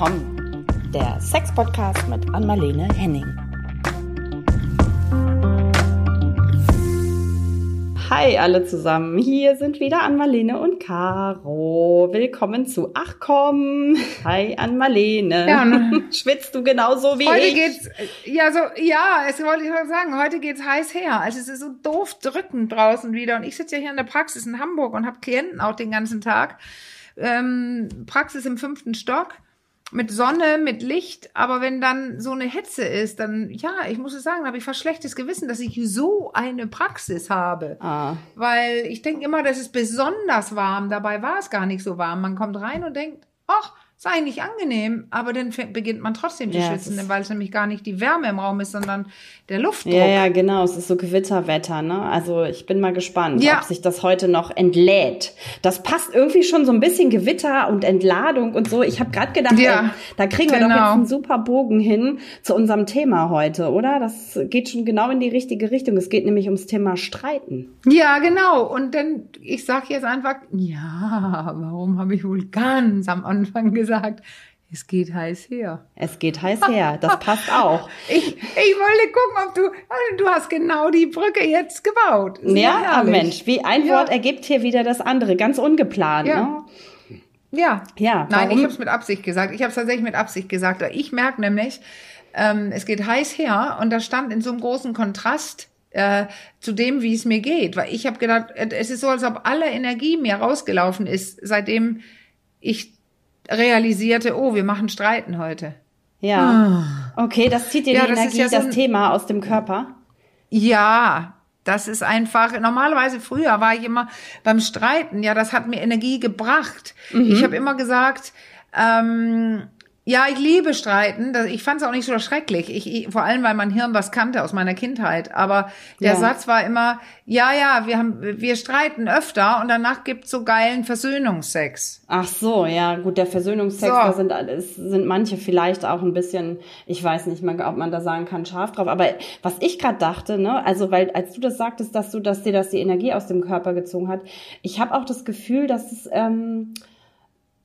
willkommen. Der Sex-Podcast mit Anmalene Henning. Hi alle zusammen, hier sind wieder Anmalene und Caro. Willkommen zu Ach komm. Hi Anmalene. Ja, ne? Schwitzt du genauso wie heute ich? Heute geht's, ja, so, ja, es wollte ich mal sagen, heute geht's heiß her. Also es ist so doof drückend draußen wieder. Und ich sitze ja hier in der Praxis in Hamburg und habe Klienten auch den ganzen Tag. Ähm, Praxis im fünften Stock mit Sonne, mit Licht, aber wenn dann so eine Hetze ist, dann, ja, ich muss es sagen, habe ich fast schlechtes Gewissen, dass ich so eine Praxis habe. Ah. Weil ich denke immer, das ist besonders warm, dabei war es gar nicht so warm. Man kommt rein und denkt, ach, ist eigentlich angenehm, aber dann beginnt man trotzdem zu ja, schwitzen, weil es nämlich gar nicht die Wärme im Raum ist, sondern der Luftdruck. Ja, ja, genau. Es ist so Gewitterwetter, ne? Also ich bin mal gespannt, ja. ob sich das heute noch entlädt. Das passt irgendwie schon so ein bisschen Gewitter und Entladung und so. Ich habe gerade gedacht, ja, ey, da kriegen wir doch jetzt genau. einen super Bogen hin zu unserem Thema heute, oder? Das geht schon genau in die richtige Richtung. Es geht nämlich ums Thema Streiten. Ja, genau. Und dann, ich sage jetzt einfach, ja, warum habe ich wohl ganz am Anfang gesagt, gesagt, es geht heiß her. Es geht heiß her, das passt auch. ich, ich wollte gucken, ob du, du hast genau die Brücke jetzt gebaut. Ja, ja Mensch, wie ein ja. Wort ergibt hier wieder das andere, ganz ungeplant. Ja. Ne? Ja. ja Nein, ich habe es mit Absicht gesagt. Ich habe es tatsächlich mit Absicht gesagt. Ich merke nämlich, ähm, es geht heiß her und das stand in so einem großen Kontrast äh, zu dem, wie es mir geht. Weil ich habe gedacht, es ist so, als ob alle Energie mir rausgelaufen ist, seitdem ich realisierte, oh, wir machen Streiten heute. Ja. Ah. Okay, das zieht dir ja, die Energie, ja so das Thema aus dem Körper. Ja, das ist einfach, normalerweise früher war ich immer beim Streiten, ja, das hat mir Energie gebracht. Mhm. Ich habe immer gesagt, ähm, ja, ich liebe Streiten. Ich fand es auch nicht so schrecklich. Ich, ich, vor allem, weil mein Hirn was kannte aus meiner Kindheit. Aber der ja. Satz war immer, ja, ja, wir haben, wir streiten öfter und danach gibt's so geilen Versöhnungsex. Ach so, ja, gut, der Versöhnungsex, so. da sind alles, sind manche vielleicht auch ein bisschen, ich weiß nicht mal, ob man da sagen kann, scharf drauf. Aber was ich gerade dachte, ne, also weil als du das sagtest, dass du, dass dir das die Energie aus dem Körper gezogen hat, ich habe auch das Gefühl, dass es ähm,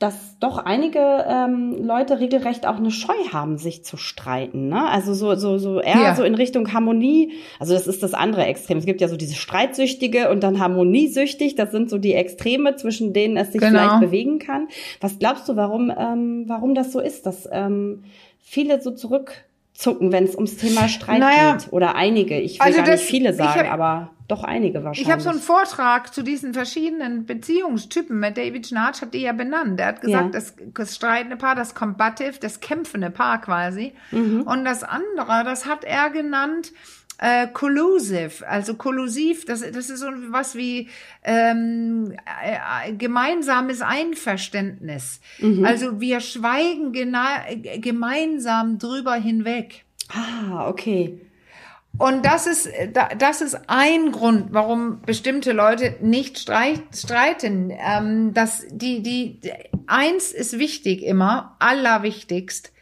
dass doch einige ähm, Leute regelrecht auch eine Scheu haben, sich zu streiten. Ne? Also so, so, so eher ja. so in Richtung Harmonie. Also das ist das andere Extrem. Es gibt ja so diese Streitsüchtige und dann Harmoniesüchtig. Das sind so die Extreme, zwischen denen es sich genau. vielleicht bewegen kann. Was glaubst du, warum, ähm, warum das so ist, dass ähm, viele so zurückzucken, wenn es ums Thema Streit naja, geht? Oder einige. Ich will also gar das, nicht viele sagen, hab, aber doch einige wahrscheinlich. Ich habe so einen Vortrag zu diesen verschiedenen Beziehungstypen mit David Schnarch hat die ja benannt. Er hat gesagt, ja. das, das streitende Paar, das Combative, das kämpfende Paar quasi. Mhm. Und das andere, das hat er genannt, äh, collusive, also kollusiv, das, das ist so was wie ähm, äh, gemeinsames Einverständnis. Mhm. Also wir schweigen gemeinsam drüber hinweg. Ah, okay. Und das ist, das ist ein Grund, warum bestimmte Leute nicht streiten. Ähm, dass die, die, eins ist wichtig immer, allerwichtigst,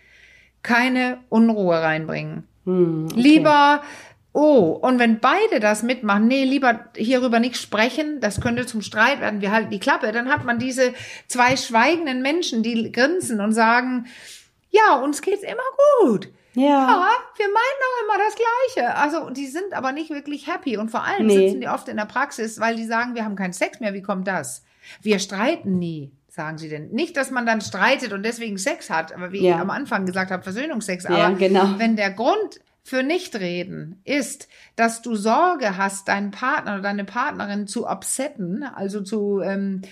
keine Unruhe reinbringen. Hm, okay. Lieber, oh, und wenn beide das mitmachen, nee, lieber hierüber nicht sprechen, das könnte zum Streit werden, wir halten die Klappe, dann hat man diese zwei schweigenden Menschen, die grinsen und sagen, ja, uns geht's immer gut. Ja. ja, wir meinen doch immer das Gleiche. Also, die sind aber nicht wirklich happy und vor allem nee. sitzen die oft in der Praxis, weil die sagen, wir haben keinen Sex mehr. Wie kommt das? Wir streiten nie, sagen sie denn. Nicht, dass man dann streitet und deswegen Sex hat, aber wie ja. ich am Anfang gesagt habe, Versöhnungsex. Aber ja, genau. wenn der Grund für Nichtreden ist, dass du Sorge hast, deinen Partner oder deine Partnerin zu upsetten, also zu ähm,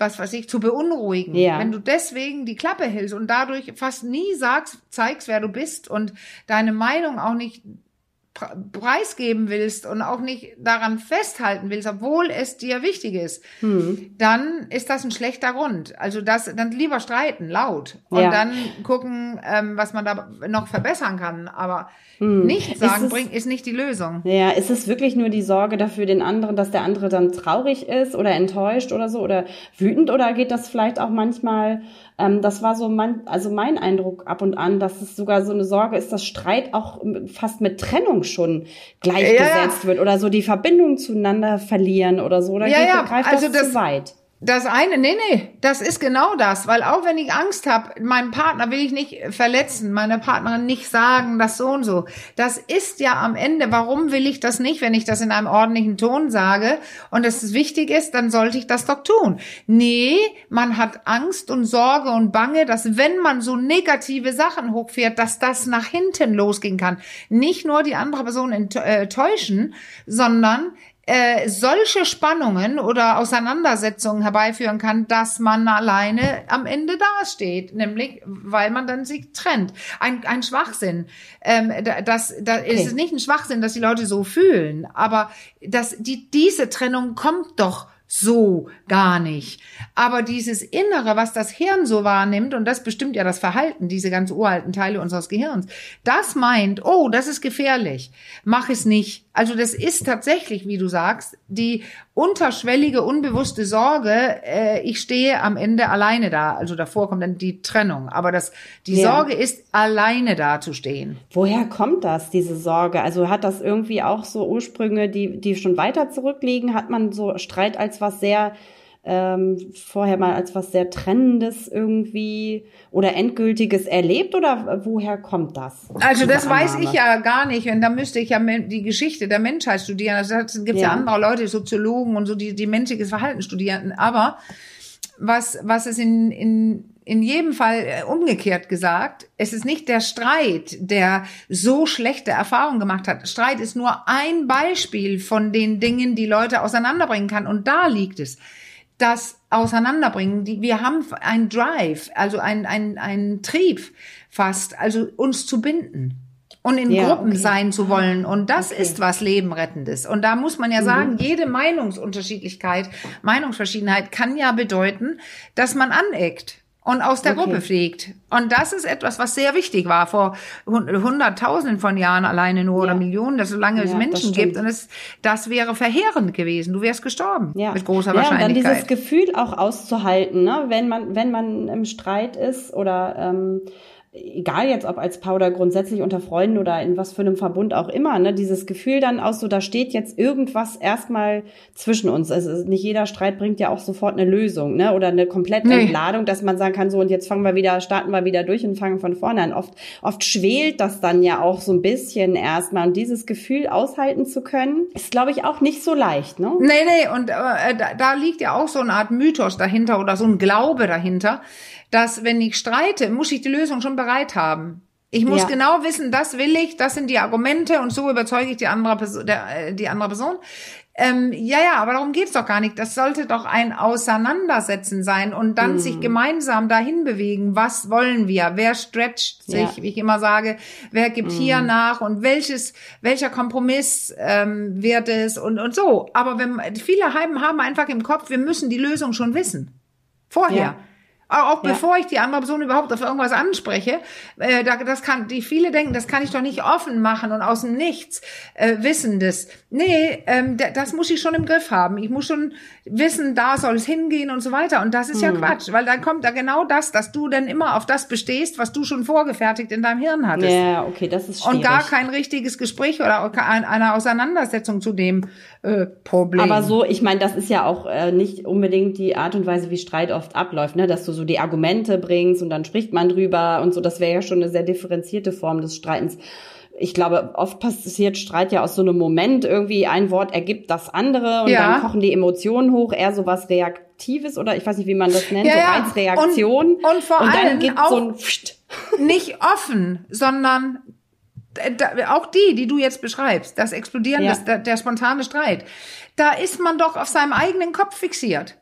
was weiß ich, zu beunruhigen. Ja. Wenn du deswegen die Klappe hältst und dadurch fast nie sagst, zeigst, wer du bist und deine Meinung auch nicht preisgeben willst und auch nicht daran festhalten willst, obwohl es dir wichtig ist, hm. dann ist das ein schlechter Grund. Also das, dann lieber streiten, laut und ja. dann gucken, ähm, was man da noch verbessern kann. Aber hm. Nicht sagen ist bringt, ist nicht die Lösung. Ja, ist es wirklich nur die Sorge dafür, den anderen, dass der andere dann traurig ist oder enttäuscht oder so oder wütend oder geht das vielleicht auch manchmal, ähm, das war so mein, also mein Eindruck ab und an, dass es sogar so eine Sorge ist, dass Streit auch fast mit Trennung schon gleichgesetzt ja, ja. wird oder so die Verbindung zueinander verlieren oder so, oder ja, geht, ja. greift also das, das zu weit? Das eine, nee, nee, das ist genau das, weil auch wenn ich Angst habe, meinem Partner will ich nicht verletzen, meiner Partnerin nicht sagen, das so und so. Das ist ja am Ende, warum will ich das nicht, wenn ich das in einem ordentlichen Ton sage und es wichtig ist, dann sollte ich das doch tun. Nee, man hat Angst und Sorge und Bange, dass wenn man so negative Sachen hochfährt, dass das nach hinten losgehen kann. Nicht nur die andere Person enttäuschen, sondern äh, solche Spannungen oder Auseinandersetzungen herbeiführen kann, dass man alleine am Ende dasteht, nämlich weil man dann sich trennt. Ein, ein Schwachsinn. Ähm, das, das okay. ist nicht ein Schwachsinn, dass die Leute so fühlen, aber dass die, diese Trennung kommt doch so gar nicht. Aber dieses Innere, was das Hirn so wahrnimmt, und das bestimmt ja das Verhalten, diese ganz uralten Teile unseres Gehirns, das meint, oh, das ist gefährlich, mach es nicht. Also das ist tatsächlich, wie du sagst, die unterschwellige, unbewusste Sorge, äh, ich stehe am Ende alleine da. Also davor kommt dann die Trennung. Aber das, die ja. Sorge ist, alleine da zu stehen. Woher kommt das, diese Sorge? Also hat das irgendwie auch so Ursprünge, die, die schon weiter zurückliegen? Hat man so Streit als was sehr ähm, vorher mal als was sehr Trennendes irgendwie oder Endgültiges erlebt oder woher kommt das? Also das Annahme? weiß ich ja gar nicht und da müsste ich ja die Geschichte der Menschheit studieren. Also da gibt es ja. ja. andere Leute, Soziologen und so, die, die menschliches Verhalten studieren. Aber was, was es in, in, in jedem Fall äh, umgekehrt gesagt, es ist nicht der Streit, der so schlechte Erfahrungen gemacht hat. Streit ist nur ein Beispiel von den Dingen, die Leute auseinanderbringen kann. Und da liegt es das auseinanderbringen. Die, wir haben ein Drive, also ein, ein, ein Trieb fast, also uns zu binden und in ja, Gruppen okay. sein zu wollen. Und das okay. ist was Lebenrettendes. Und da muss man ja mhm. sagen, jede Meinungsunterschiedlichkeit, Meinungsverschiedenheit kann ja bedeuten, dass man aneckt und aus der okay. Gruppe fliegt. Und das ist etwas, was sehr wichtig war vor hunderttausenden von Jahren alleine nur ja. oder Millionen, dass solange es Menschen gibt. Und es, das wäre verheerend gewesen. Du wärst gestorben. Ja. Mit großer ja, Wahrscheinlichkeit. Und dann dieses Gefühl auch auszuhalten, ne? wenn man, wenn man im Streit ist oder ähm, egal jetzt ob als Paar oder grundsätzlich unter Freunden oder in was für einem Verbund auch immer, ne, dieses Gefühl dann aus so, da steht jetzt irgendwas erstmal zwischen uns. Also nicht jeder Streit bringt ja auch sofort eine Lösung, ne, oder eine komplette nee. Entladung, dass man sagen kann, so und jetzt fangen wir wieder, starten wir wieder durch und fangen von vorne an. Oft, oft schwelt das dann ja auch so ein bisschen erstmal und dieses Gefühl aushalten zu können, ist glaube ich auch nicht so leicht, ne? Nee, nee, und äh, da, da liegt ja auch so eine Art Mythos dahinter oder so ein Glaube dahinter dass wenn ich streite, muss ich die Lösung schon bereit haben. Ich muss ja. genau wissen, das will ich, das sind die Argumente und so überzeuge ich die andere Person. Der, äh, die andere Person. Ähm, ja, ja, aber darum geht's doch gar nicht. Das sollte doch ein Auseinandersetzen sein und dann mm. sich gemeinsam dahin bewegen. Was wollen wir? Wer stretcht sich, ja. wie ich immer sage? Wer gibt mm. hier nach und welches, welcher Kompromiss ähm, wird es und und so. Aber wenn viele Heimen haben einfach im Kopf, wir müssen die Lösung schon wissen vorher. Ja. Auch ja. bevor ich die andere Person überhaupt auf irgendwas anspreche, äh, da, das kann, die viele denken, das kann ich doch nicht offen machen und aus dem Nichts äh, Wissendes. Nee, ähm, das muss ich schon im Griff haben. Ich muss schon wissen, da soll es hingehen und so weiter. Und das ist ja Quatsch, weil dann kommt da genau das, dass du dann immer auf das bestehst, was du schon vorgefertigt in deinem Hirn hattest. Ja, okay, das ist schwierig. Und gar kein richtiges Gespräch oder eine Auseinandersetzung zu dem äh, Problem. Aber so, ich meine, das ist ja auch äh, nicht unbedingt die Art und Weise, wie Streit oft abläuft, ne? dass du so die Argumente bringst und dann spricht man drüber und so. Das wäre ja schon eine sehr differenzierte Form des Streitens. Ich glaube, oft passiert Streit ja aus so einem Moment. Irgendwie ein Wort ergibt das andere und ja. dann kochen die Emotionen hoch, eher so was Reaktives oder ich weiß nicht, wie man das nennt, ja, so ja. Reaktion. Und, und vor und allem gibt auch so ein Pfft. nicht offen, sondern auch die, die du jetzt beschreibst, das Explodieren, ja. das, der, der spontane Streit, da ist man doch auf seinem eigenen Kopf fixiert.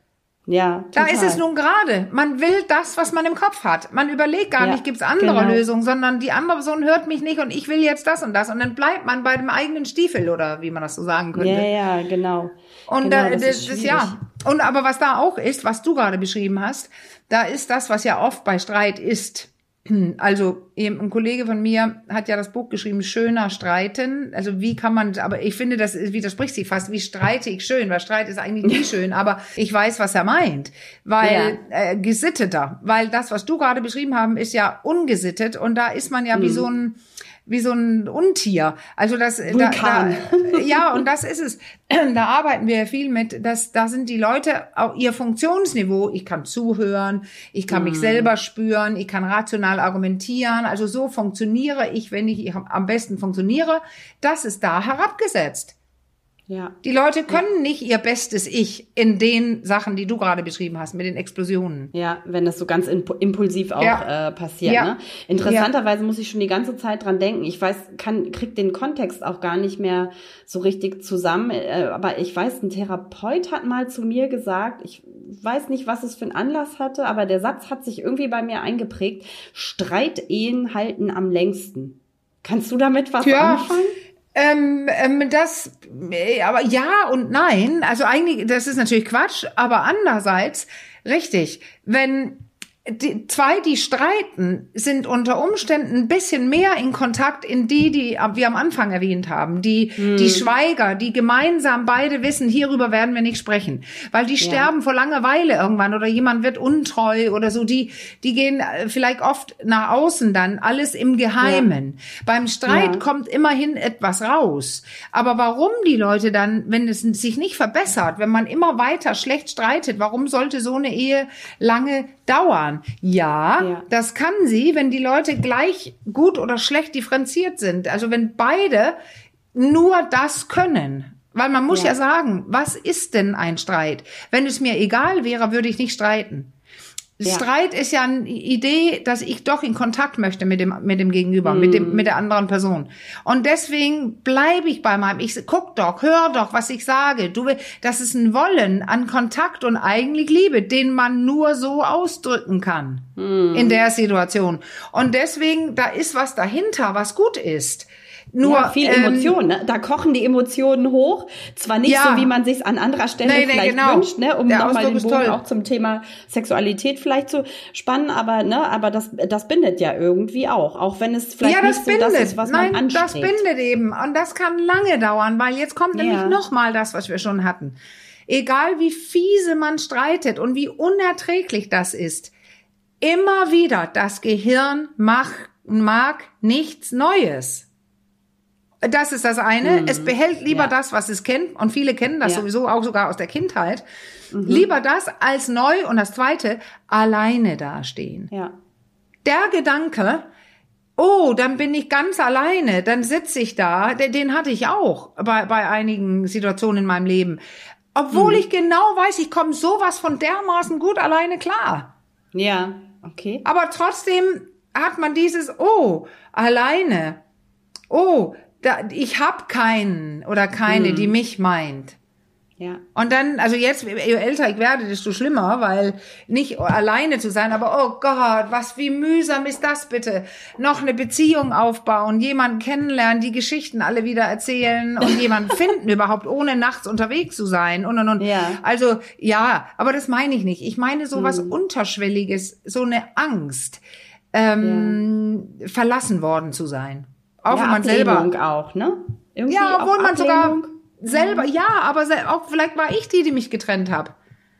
Ja. Total. Da ist es nun gerade. Man will das, was man im Kopf hat. Man überlegt gar ja, nicht, gibt's andere genau. Lösungen, sondern die andere Person hört mich nicht und ich will jetzt das und das. Und dann bleibt man bei dem eigenen Stiefel oder wie man das so sagen könnte. Ja, ja, genau. Und genau, da, das, das ja. Und aber was da auch ist, was du gerade beschrieben hast, da ist das, was ja oft bei Streit ist also ein Kollege von mir hat ja das Buch geschrieben, Schöner Streiten. Also wie kann man, aber ich finde, das widerspricht sich fast. Wie streite ich schön? Weil Streit ist eigentlich nie schön, aber ich weiß, was er meint. Weil ja. äh, gesitteter. Weil das, was du gerade beschrieben haben, ist ja ungesittet und da ist man ja mhm. wie so ein wie so ein Untier. Also das, da, da, ja, und das ist es. Da arbeiten wir viel mit, dass da sind die Leute auch ihr Funktionsniveau. Ich kann zuhören, ich kann mich mhm. selber spüren, ich kann rational argumentieren. Also so funktioniere ich, wenn ich am besten funktioniere. Das ist da herabgesetzt. Ja. Die Leute können ja. nicht ihr bestes Ich in den Sachen, die du gerade beschrieben hast, mit den Explosionen. Ja, wenn das so ganz impulsiv auch ja. äh, passiert. Ja. Ne? Interessanterweise muss ich schon die ganze Zeit dran denken. Ich weiß, kann, krieg den Kontext auch gar nicht mehr so richtig zusammen. Äh, aber ich weiß, ein Therapeut hat mal zu mir gesagt, ich weiß nicht, was es für einen Anlass hatte, aber der Satz hat sich irgendwie bei mir eingeprägt. Streitehen halten am längsten. Kannst du damit was anfangen? Ähm, ähm, das, äh, aber ja und nein. Also eigentlich, das ist natürlich Quatsch, aber andererseits richtig. Wenn die zwei, die streiten, sind unter Umständen ein bisschen mehr in Kontakt in die, die wir am Anfang erwähnt haben. Die, hm. die Schweiger, die gemeinsam beide wissen, hierüber werden wir nicht sprechen. Weil die ja. sterben vor Langeweile irgendwann oder jemand wird untreu oder so. Die, die gehen äh, vielleicht oft nach außen dann, alles im Geheimen. Ja. Beim Streit ja. kommt immerhin etwas raus. Aber warum die Leute dann, wenn es sich nicht verbessert, wenn man immer weiter schlecht streitet, warum sollte so eine Ehe lange dauern. Ja, ja, das kann sie, wenn die Leute gleich gut oder schlecht differenziert sind. Also wenn beide nur das können. Weil man muss ja. ja sagen, was ist denn ein Streit? Wenn es mir egal wäre, würde ich nicht streiten. Ja. Streit ist ja eine Idee, dass ich doch in Kontakt möchte mit dem mit dem Gegenüber, mm. mit dem mit der anderen Person. Und deswegen bleibe ich bei meinem. Ich guck doch, hör doch, was ich sage. Du, das ist ein Wollen an Kontakt und eigentlich Liebe, den man nur so ausdrücken kann mm. in der Situation. Und deswegen da ist was dahinter, was gut ist. Nur ja, viel ähm, Emotion, ne? Da kochen die Emotionen hoch. Zwar nicht ja. so, wie man sich an anderer Stelle nee, nee, vielleicht genau. wünscht, ne? um nochmal den Bogen toll. auch zum Thema Sexualität vielleicht zu spannen, aber ne, aber das, das bindet ja irgendwie auch, auch wenn es vielleicht ja, das nicht bindet. so das ist, was Nein, man anstrebt. das bindet eben und das kann lange dauern, weil jetzt kommt ja. nämlich nochmal das, was wir schon hatten. Egal wie fiese man streitet und wie unerträglich das ist, immer wieder das Gehirn macht, mag nichts Neues. Das ist das eine. Mhm. Es behält lieber ja. das, was es kennt. Und viele kennen das ja. sowieso auch sogar aus der Kindheit. Mhm. Lieber das als neu. Und das zweite, alleine dastehen. Ja. Der Gedanke, oh, dann bin ich ganz alleine, dann sitze ich da, den, den, hatte ich auch bei, bei einigen Situationen in meinem Leben. Obwohl mhm. ich genau weiß, ich komme sowas von dermaßen gut alleine klar. Ja, okay. Aber trotzdem hat man dieses, oh, alleine. Oh, da, ich habe keinen oder keine, hm. die mich meint. Ja. Und dann, also jetzt, je älter ich werde, desto schlimmer, weil nicht alleine zu sein, aber oh Gott, was, wie mühsam ist das bitte? Noch eine Beziehung aufbauen, jemanden kennenlernen, die Geschichten alle wieder erzählen und jemanden finden überhaupt, ohne nachts unterwegs zu sein und und und. Ja. Also, ja, aber das meine ich nicht. Ich meine so was hm. Unterschwelliges, so eine Angst, ähm, ja. verlassen worden zu sein. Auch ja, wenn man selber auch, ne? Irgendwie ja, obwohl man sogar selber, ja, aber auch vielleicht war ich die, die mich getrennt habe.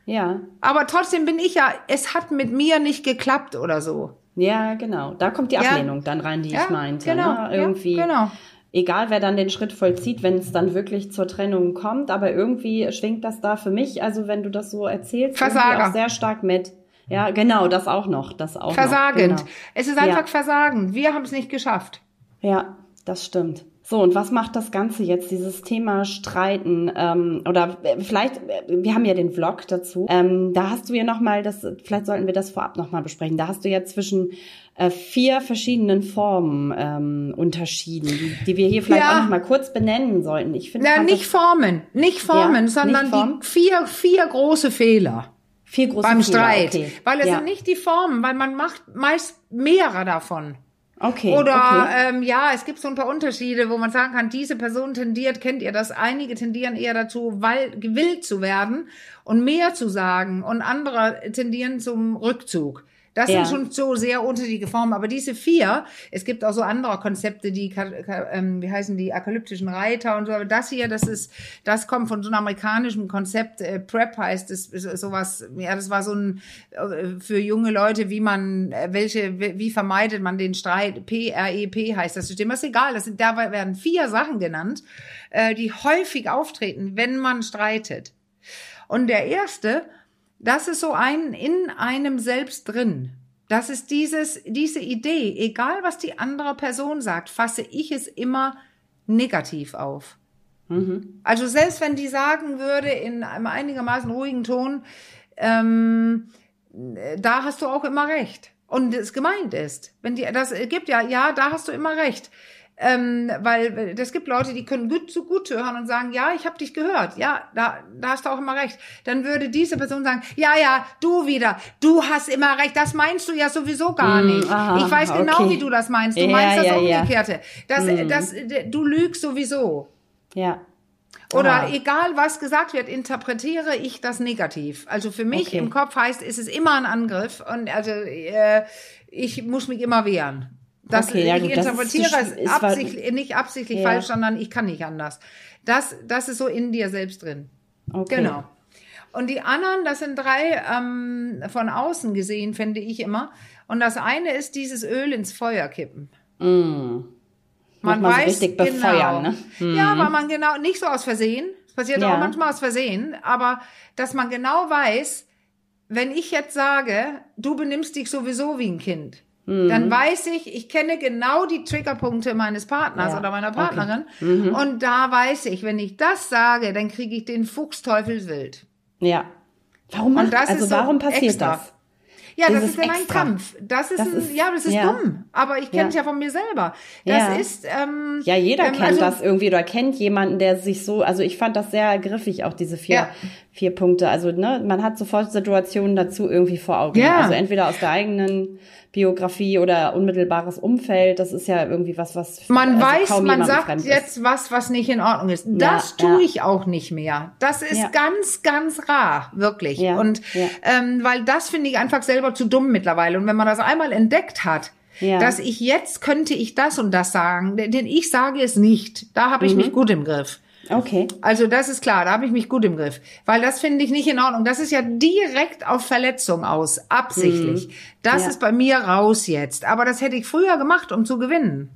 Ja. Aber trotzdem bin ich ja, es hat mit mir nicht geklappt oder so. Ja, genau. Da kommt die Ablehnung ja. dann rein, die ja, ich meinte. Genau. Ne? Irgendwie. Ja, genau. Egal, wer dann den Schritt vollzieht, wenn es dann wirklich zur Trennung kommt, aber irgendwie schwingt das da für mich, also wenn du das so erzählst, Versager. auch sehr stark mit. Ja, genau, das auch noch, das auch Versagend. Noch, genau. Es ist einfach Versagen. Wir haben es nicht geschafft. Ja, das stimmt. So, und was macht das Ganze jetzt, dieses Thema Streiten? Ähm, oder äh, vielleicht, äh, wir haben ja den Vlog dazu. Ähm, da hast du ja nochmal, das, vielleicht sollten wir das vorab nochmal besprechen. Da hast du ja zwischen äh, vier verschiedenen Formen ähm, unterschieden, die, die wir hier vielleicht ja. auch nochmal kurz benennen sollten. Ich finde. Ja, nicht Formen, nicht Formen, ja, sondern nicht Form. die vier, vier große Fehler. Vier große Beim Fehler, Streit. Okay. Weil es ja. sind nicht die Formen, weil man macht meist mehrere davon. Okay. Oder okay. Ähm, ja, es gibt so ein paar Unterschiede, wo man sagen kann, diese Person tendiert, kennt ihr das? Einige tendieren eher dazu, weil gewillt zu werden und mehr zu sagen und andere tendieren zum Rückzug. Das Ja. sind schon so sehr unterschiedliche Formen. Aber diese vier, es gibt auch so andere Konzepte, die, ähm, wie heißen die, akalyptischen Reiter und so. Aber das hier, das ist, das kommt von so einem amerikanischen Konzept. Äh, Prep heißt es, ist sowas, ja, das war so ein, äh, für junge Leute, wie man, äh, welche, wie wie vermeidet man den Streit? P-R-E-P heißt das System. Das ist egal. Das sind, da werden vier Sachen genannt, äh, die häufig auftreten, wenn man streitet. Und der erste, das ist so ein in einem selbst drin. Das ist dieses, diese Idee, egal was die andere Person sagt, fasse ich es immer negativ auf. Also selbst wenn die sagen würde in einem einigermaßen ruhigen Ton, ähm, da hast du auch immer recht. Und es gemeint ist. Wenn die, das gibt ja, ja, da hast du immer recht. Ähm, weil es gibt Leute, die können gut so gut hören und sagen, ja, ich habe dich gehört, ja, da, da hast du auch immer recht. Dann würde diese Person sagen, ja, ja, du wieder, du hast immer recht, das meinst du ja sowieso gar Mm, nicht. aha, ich weiß genau, okay. wie du das meinst. Du Ja, meinst das ja. Umgekehrte. Das, Mm. das, du lügst sowieso. Ja. Oder Aha. egal was gesagt wird, interpretiere ich das negativ. Also für mich Okay. im Kopf heißt, ist es immer ein Angriff und also äh, ich muss mich immer wehren. Das, Okay, ja ich gut, das ist interpretiere es ist wa- absichtlich, nicht absichtlich Ja. falsch, sondern ich kann nicht anders. Das, das ist so in dir selbst drin. Okay. Genau. Und die anderen, das sind drei ähm, von außen gesehen, finde ich immer. Und das eine ist dieses Öl ins Feuer kippen. Mm. Man so weiß richtig genau. befeuern, ne? Ja, weil man genau nicht so aus Versehen. Es passiert Ja. auch manchmal aus Versehen, aber dass man genau weiß, wenn ich jetzt sage, du benimmst dich sowieso wie ein Kind, Mhm. dann weiß ich, ich kenne genau die Triggerpunkte meines Partners Ja, oder meiner okay. Mhm. Partnerin und da weiß ich, wenn ich das sage, dann kriege ich den Fuchsteufelswild. Ja. Warum macht, das also ist so warum passiert extra. das? Ja, das ist dann ein Extra. Kampf. Das ist, Das ein, ist- ja, das ist ja. dumm. Aber ich kenne es Ja. ja von mir selber. Das Ja. ist, ähm, Ja, jeder ähm, kennt also- das irgendwie oder kennt jemanden, der sich so, also ich fand das sehr griffig, auch diese vier, Ja. Vier Punkte. Also, ne, man hat sofort Situationen dazu irgendwie vor Augen. Ja. Also entweder aus der eigenen Biografie oder unmittelbares Umfeld. Das ist ja irgendwie was, was Man also weiß, man sagt jetzt was, was nicht in Ordnung ist. Das Ja, tue ja. ich auch nicht mehr. Das ist Ja. ganz, ganz rar, wirklich. Ja, Und ähm, weil das finde ich einfach selber zu dumm mittlerweile. Und wenn man das einmal entdeckt hat, Ja. dass ich jetzt könnte ich das und das sagen, denn ich sage es nicht. Da habe ich Mhm. mich gut im Griff. Okay. Also das ist klar, da habe ich mich gut im Griff. Weil das finde ich nicht in Ordnung. Das ist ja direkt auf Verletzung aus, absichtlich. Das Ja. ist bei mir raus jetzt. Aber das hätte ich früher gemacht, um zu gewinnen.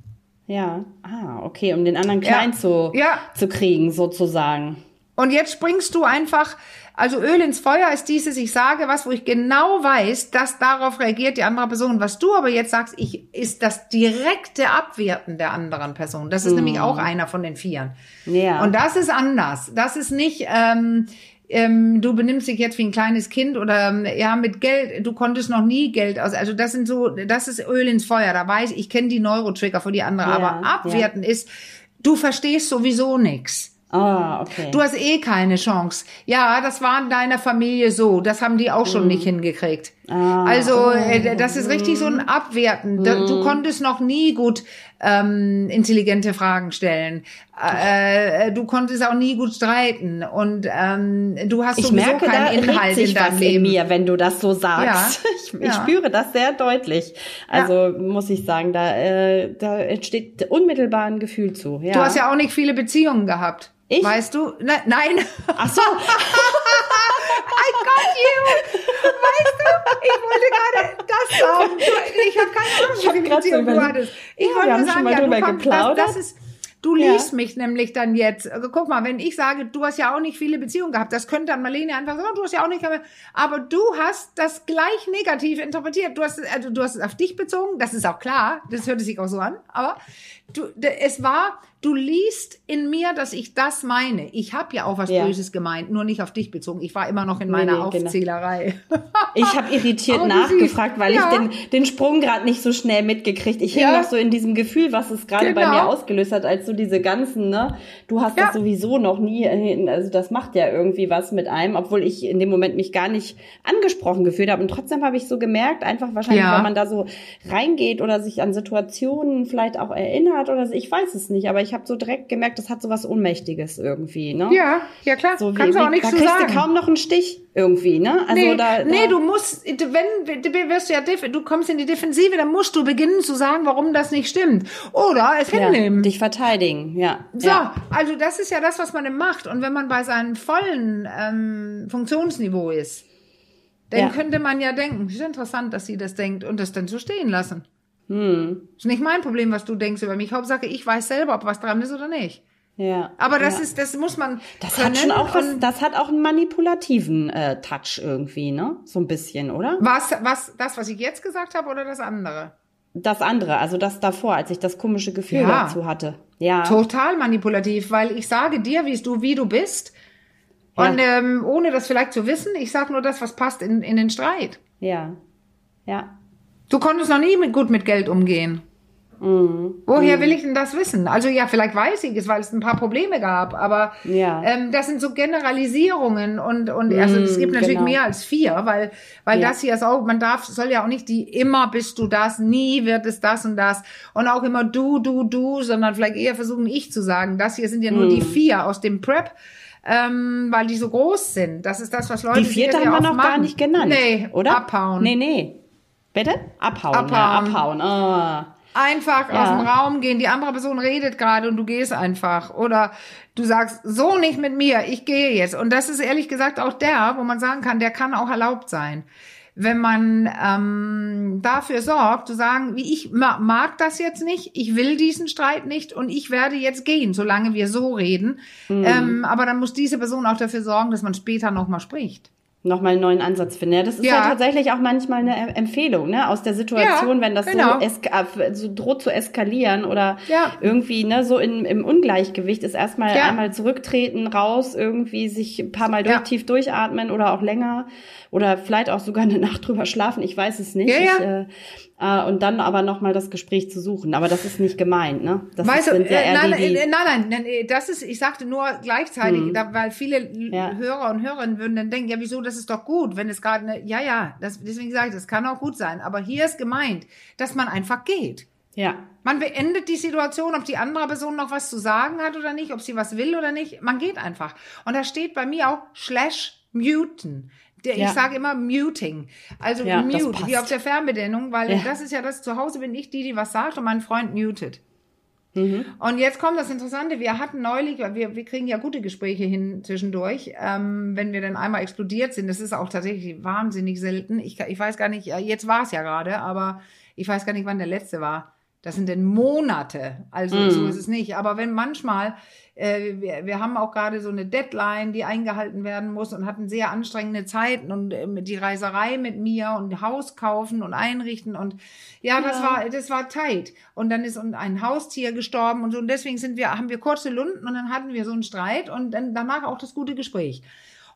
Ja. Ah, okay, um den anderen Ja. klein zu, Ja. zu kriegen, sozusagen. Und jetzt springst du einfach, also Öl ins Feuer ist dieses, ich sage was, wo ich genau weiß, dass darauf reagiert die andere Person. Was du aber jetzt sagst, ich, ist das direkte Abwerten der anderen Person. Das ist nämlich auch einer von den Vieren. Ja. Und das ist anders. Das ist nicht, ähm, ähm, du benimmst dich jetzt wie ein kleines Kind oder ähm, ja mit Geld, du konntest noch nie Geld aus. Also das sind so, das ist Öl ins Feuer. Da weiß ich, ich kenne die Neurotrigger für die andere, Ja, aber abwerten ist, du verstehst sowieso nix. Ah, okay. Du hast eh keine Chance. Ja, das war in deiner Familie so. Das haben die auch schon nicht hingekriegt. Ah, also äh, das ist richtig so ein Abwerten. Da- Du konntest noch nie gut ähm, intelligente Fragen stellen. Äh, äh, du konntest auch nie gut streiten und ähm, du hast ich sowieso merke, keinen Inhalt sich in deinem Leben. in mir, wenn du das so sagst. Ja, Ich, ich ja. spüre das sehr deutlich. Also muss ich sagen, da, äh, da entsteht unmittelbar ein Gefühl zu. Ja. Du hast ja auch nicht viele Beziehungen gehabt. Ich? Weißt du? Ne, nein. Ach so. You. Weißt du, ich wollte gerade das sagen. Ich habe keine Ahnung, wie so Beziehungen du hattest. Ich Ja, wir wollte haben nur schon sagen, mal ja, du kommst, geplaudert. Das, das ist, du Ja. liest mich nämlich dann jetzt. Also, Guck mal, wenn ich sage, du hast ja auch nicht viele Beziehungen gehabt, das könnte dann Marlene einfach sagen, du hast ja auch nicht. Aber du hast das gleich negativ interpretiert. Du hast, also, du hast es auf dich bezogen, das ist auch klar. Das hörte sich auch so an. Aber du, es war, du liest in mir, dass ich das meine. Ich habe ja auch was Ja. Böses gemeint, nur nicht auf dich bezogen. Ich war immer noch in Nee, meiner nee, genau. Aufzählerei. Ich habe irritiert Oh, nachgefragt, weil Ja. ich den, den Sprung gerade nicht so schnell mitgekriegt. Ich hing Ja. noch so in diesem Gefühl, was es gerade bei Genau. mir ausgelöst hat, als so diese ganzen, ne, du hast Ja. das sowieso noch nie, äh, also das macht ja irgendwie was mit einem, obwohl ich in dem Moment mich gar nicht angesprochen gefühlt habe. Und trotzdem habe ich so gemerkt, einfach wahrscheinlich, wenn man da so reingeht oder sich an Situationen vielleicht auch erinnert oder ich weiß es nicht, aber ich habe so direkt gemerkt, das hat so was Ohnmächtiges irgendwie, ne? Ja, ja klar. So Kannst wie, du auch nichts da kriegst sagen. du kaum noch einen Stich irgendwie, ne? Also nee, da, da, nee, du musst, wenn, du wirst ja, def- du kommst in die Defensive, dann musst du beginnen zu sagen, warum das nicht stimmt. Oder es ja, hinnehmen. dich verteidigen, ja. So, ja. also das ist ja das, was man macht. Und wenn man bei seinem vollen ähm, Funktionsniveau ist, dann Ja. könnte man ja denken, ist interessant, dass sie das denkt und das dann so stehen lassen. Hm. Ist nicht mein Problem, was du denkst über mich. Hauptsache, ich weiß selber, ob was dran ist oder nicht. Ja. Aber das ja. ist, das muss man. Das hat schon auch was, das hat auch einen manipulativen äh, Touch irgendwie, ne? So ein bisschen, oder? Was, was, das, was ich jetzt gesagt habe oder das andere? Das andere, also das davor, als ich das komische Gefühl Ja. dazu hatte. Ja. Total manipulativ, weil ich sage dir, wie du, wie du bist. Ja. Und ähm, ohne das vielleicht zu wissen, ich sage nur das, was passt in, in den Streit. Ja. Ja. Du konntest noch nie mit, gut mit Geld umgehen. Mhm. Woher will ich denn das wissen? Also ja, vielleicht weiß ich es, weil es ein paar Probleme gab, aber Ja. ähm, das sind so Generalisierungen und und also es gibt natürlich genau. mehr als vier, weil weil Ja. das hier ist auch, man darf soll ja auch nicht die immer bist du das, nie wird es das und das und auch immer du du du, sondern vielleicht eher versuchen ich zu sagen, das hier sind ja nur die Mhm. vier aus dem Prep. Ähm, weil die so groß sind. Das ist das, was Leute Die vierte haben wir noch gar gar nicht genannt. Nee, oder? abhauen. Nee, nee. Bitte? Abhauen. Abhauen. Ja, abhauen. Ah. einfach Ja. aus dem Raum gehen, die andere Person redet gerade und du gehst einfach. Oder du sagst, so nicht mit mir, ich gehe jetzt. Und das ist ehrlich gesagt auch der, wo man sagen kann, der kann auch erlaubt sein. Wenn man ähm, dafür sorgt, zu sagen, wie ich ma- mag das jetzt nicht, ich will diesen Streit nicht und ich werde jetzt gehen, solange wir so reden. Ähm, aber dann muss diese Person auch dafür sorgen, dass man später nochmal spricht. Nochmal einen neuen Ansatz finde. Ja, das ist ja. Ja. tatsächlich auch manchmal eine Em- Empfehlung, ne, aus der Situation, Ja, wenn das genau. so, so droht zu eskalieren oder Ja. irgendwie, ne, so in, im Ungleichgewicht ist erstmal einmal zurücktreten, raus, irgendwie sich ein paar Mal durch, tief durchatmen oder auch länger oder vielleicht auch sogar eine Nacht drüber schlafen, ich weiß es nicht. Ich, äh, äh, und dann aber nochmal das Gespräch zu suchen. Aber das ist nicht gemeint, ne? Das Weißt ist, du, ja äh, eher nein, äh, nein, nein, nein, äh, das ist, ich sagte nur gleichzeitig, da, weil viele Ja. Hörer und Hörerinnen würden dann denken, ja, wieso, das ist doch gut, wenn es gerade eine, ja, ja, das, deswegen sage ich, das kann auch gut sein, aber hier ist gemeint, dass man einfach geht. ja. Man beendet die Situation, ob die andere Person noch was zu sagen hat oder nicht, ob sie was will oder nicht. Man geht einfach. Und da steht bei mir auch slash muten. Der, Ja. Ich sage immer muting. Also Ja, mute, wie auf der Fernbedienung, weil Ja. das ist ja das, zu Hause bin ich die, die was sagt und mein Freund mutet. Mhm. Und jetzt kommt das Interessante. Wir hatten neulich, wir, wir kriegen ja gute Gespräche hin zwischendurch, ähm, wenn wir dann einmal explodiert sind. Das ist auch tatsächlich wahnsinnig selten. Ich, ich weiß gar nicht, ja, jetzt war es ja gerade, aber ich weiß gar nicht, wann der letzte war. Das sind denn Monate. Also so ist es nicht. Aber wenn manchmal, äh, wir, wir haben auch gerade so eine Deadline, die eingehalten werden muss und hatten sehr anstrengende Zeiten und äh, die Reiserei mit mir und Haus kaufen und einrichten und ja, das Ja. war, das war tight. Und dann ist ein Haustier gestorben und so. Und deswegen sind wir, haben wir kurze Lunden und dann hatten wir so einen Streit und dann danach auch das gute Gespräch.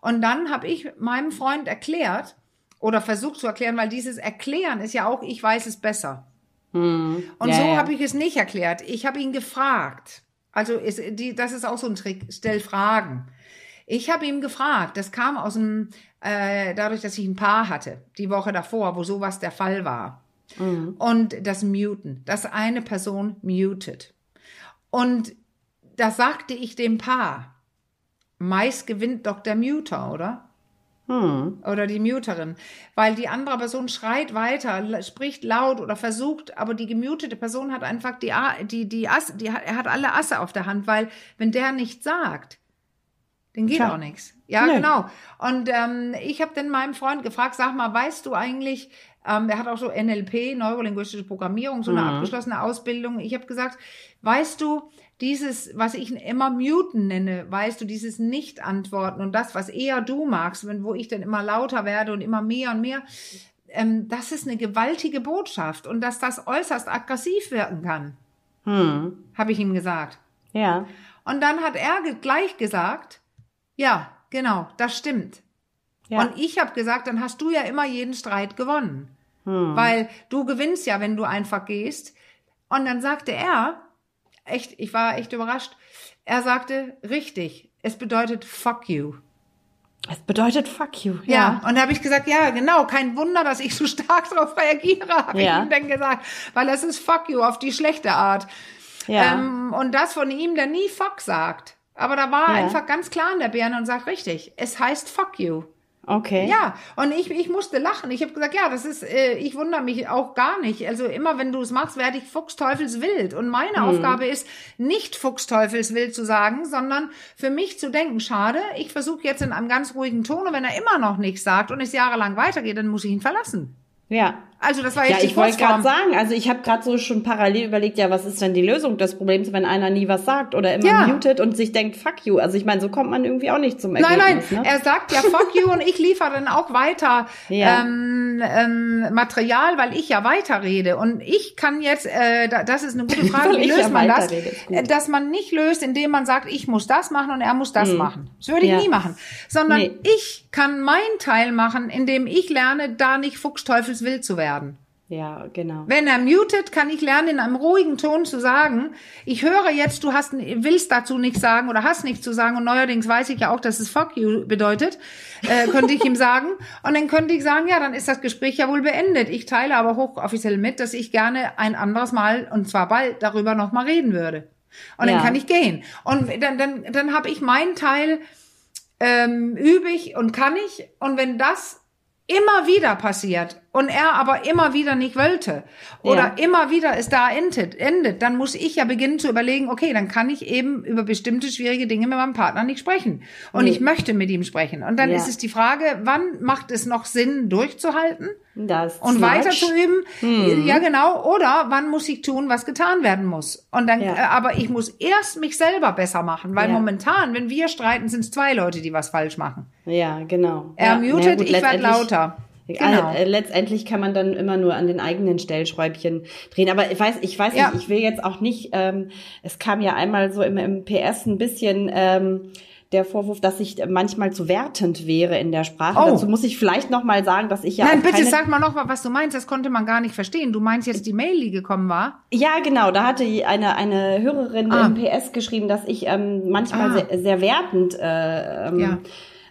Und dann habe ich meinem Freund erklärt oder versucht zu erklären, weil dieses Erklären ist ja auch, ich weiß es besser. Mhm. Und ja, so ja. habe ich es nicht erklärt. Ich habe ihn gefragt. Also ist die, das ist auch so ein Trick. Stell Fragen. Ich habe ihm gefragt. Das kam aus dem, äh, dadurch, dass ich ein Paar hatte, die Woche davor, wo sowas der Fall war. Mhm. Und das Muten, dass eine Person mutet. Und das sagte ich dem Paar. Meist gewinnt der Muter, oder? Hm. oder die Muterin, weil die andere Person schreit weiter, spricht laut oder versucht, aber die gemutete Person hat einfach die, die, die Asse, die, hat- er hat alle Asse auf der Hand, weil wenn der nichts sagt, dann geht Tja. auch nichts. Ja, Nee. genau. Und ähm, ich habe dann meinem Freund gefragt, sag mal, weißt du eigentlich, ähm, er hat auch so NLP, neurolinguistische Programmierung, so eine Mhm. abgeschlossene Ausbildung. Ich habe gesagt, weißt du, dieses, was ich immer muten nenne, weißt du, dieses Nicht-Antworten und das, was eher du magst, wenn, wo ich dann immer lauter werde und immer mehr und mehr, ähm, das ist eine gewaltige Botschaft und dass das äußerst aggressiv wirken kann, Hm. habe ich ihm gesagt. Ja. Und dann hat er gleich gesagt, ja, genau, das stimmt. Ja. Und ich habe gesagt, dann hast du ja immer jeden Streit gewonnen. Hm. Weil du gewinnst ja, wenn du einfach gehst. Und dann sagte er, echt, ich war echt überrascht, er sagte, richtig, es bedeutet fuck you. Es bedeutet fuck you. Ja, und da habe ich gesagt, ja, genau, kein Wunder, dass ich so stark darauf reagiere, habe Ja. ich ihm dann gesagt, weil das ist fuck you auf die schlechte Art. Ja. Ähm, und das von ihm, der nie Fuck sagt. Aber da war ja. einfach ganz klar in der Birne und sagt richtig, es heißt Fuck you. Okay. Ja, und ich, ich musste lachen. Ich habe gesagt, ja, das ist, äh, ich wundere mich auch gar nicht. Also immer, wenn du es machst, werde ich fuchsteufelswild. Und meine hm. Aufgabe ist, nicht fuchsteufelswild zu sagen, sondern für mich zu denken, schade, ich versuche jetzt in einem ganz ruhigen Ton, und wenn er immer noch nichts sagt und es jahrelang weitergeht, dann muss ich ihn verlassen. Ja. Also das war jetzt ja, ich wollte gerade sagen, also ich habe gerade so schon parallel überlegt, ja, was ist denn die Lösung des Problems, wenn einer nie was sagt oder immer ja. mutet und sich denkt, fuck you. Also ich meine, so kommt man irgendwie auch nicht zum Ergebnis. Nein, nein, ne? er sagt ja fuck you und ich liefere dann auch weiter ja. ähm, ähm, Material, weil ich ja weiterrede. Und ich kann jetzt, äh, das ist eine gute Frage, wie löst ja man das? Äh, dass man nicht löst, indem man sagt, ich muss das machen und er muss das hm. machen. Das würde ich nie machen. Sondern nee. ich kann meinen Teil machen, indem ich lerne, da nicht fuchsteufelswild zu werden werden. Ja, genau. Wenn er mutet, kann ich lernen, in einem ruhigen Ton zu sagen, ich höre jetzt, du hast, willst dazu nichts sagen oder hast nichts zu sagen und neuerdings weiß ich ja auch, dass es fuck you bedeutet, äh, könnte ich ihm sagen. Und dann könnte ich sagen, ja, dann ist das Gespräch ja wohl beendet. Ich teile aber hochoffiziell mit, dass ich gerne ein anderes Mal, und zwar bald, darüber nochmal reden würde. Und ja. dann kann ich gehen. Und dann, dann, dann habe ich meinen Teil, ähm, übe ich und kann ich. Und wenn das immer wieder passiert und er aber immer wieder nicht wollte oder ja. immer wieder es da endet, endet, dann muss ich ja beginnen zu überlegen, okay, dann kann ich eben über bestimmte schwierige Dinge mit meinem Partner nicht sprechen und nee. ich möchte mit ihm sprechen. Und dann ja. ist es die Frage, wann macht es noch Sinn, durchzuhalten das und weiter zu üben? Hm. Ja, genau. Oder wann muss ich tun, was getan werden muss? Und dann, ja. äh, aber ich muss erst mich selber besser machen, weil momentan, wenn wir streiten, sind es zwei Leute, die was falsch machen. Ja, genau. Er mutet, gut, ich werde lauter. Genau. Äh, letztendlich kann man dann immer nur an den eigenen Stellschräubchen drehen. Aber ich weiß, ich weiß ja. nicht, ich will jetzt auch nicht, ähm, es kam ja einmal so im, im PS ein bisschen ähm, der Vorwurf, dass ich manchmal zu wertend wäre in der Sprache. Oh. Dazu muss ich vielleicht noch mal sagen, dass ich ja Nein, bitte sag mal noch mal, was du meinst. Das konnte man gar nicht verstehen. Du meinst jetzt die Mail, die gekommen war? Ja, genau. Da hatte eine eine Hörerin ah. im PS geschrieben, dass ich ähm, manchmal ah. sehr, sehr wertend äh, ähm, ja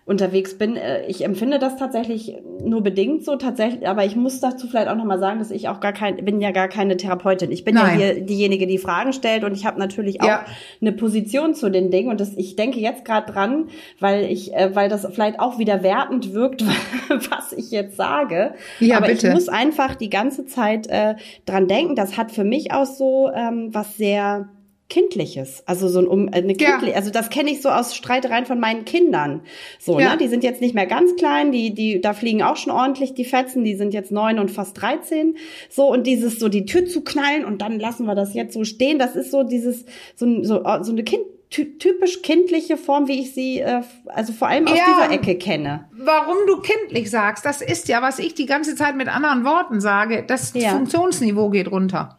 unterwegs bin. Äh, ich empfinde das tatsächlich nur bedingt so tatsächlich, aber ich muss dazu vielleicht auch nochmal sagen, dass ich auch gar kein, bin ja gar keine Therapeutin. Ich bin Nein. ja hier diejenige, die Fragen stellt und ich habe natürlich auch ja. eine Position zu den Dingen und das, ich denke jetzt gerade dran, weil ich, äh, weil das vielleicht auch wieder wertend wirkt, was ich jetzt sage. Ja, aber bitte. ich muss einfach die ganze Zeit äh, dran denken. Das hat für mich auch so ähm, was sehr Kindliches, also so ein um eine kindliche, ja. also das kenne ich so aus Streitereien von meinen Kindern. So, ja. ne, die sind jetzt nicht mehr ganz klein, die die da fliegen auch schon ordentlich die Fetzen, die sind jetzt neun und fast dreizehn. So und dieses so die Tür zu knallen und dann lassen wir das jetzt so stehen, das ist so dieses so so, so eine Kind typisch kindliche Form, wie ich sie äh, also vor allem aus ja, dieser Ecke kenne. Warum du kindlich sagst, das ist ja, was ich die ganze Zeit mit anderen Worten sage, das. Funktionsniveau geht runter.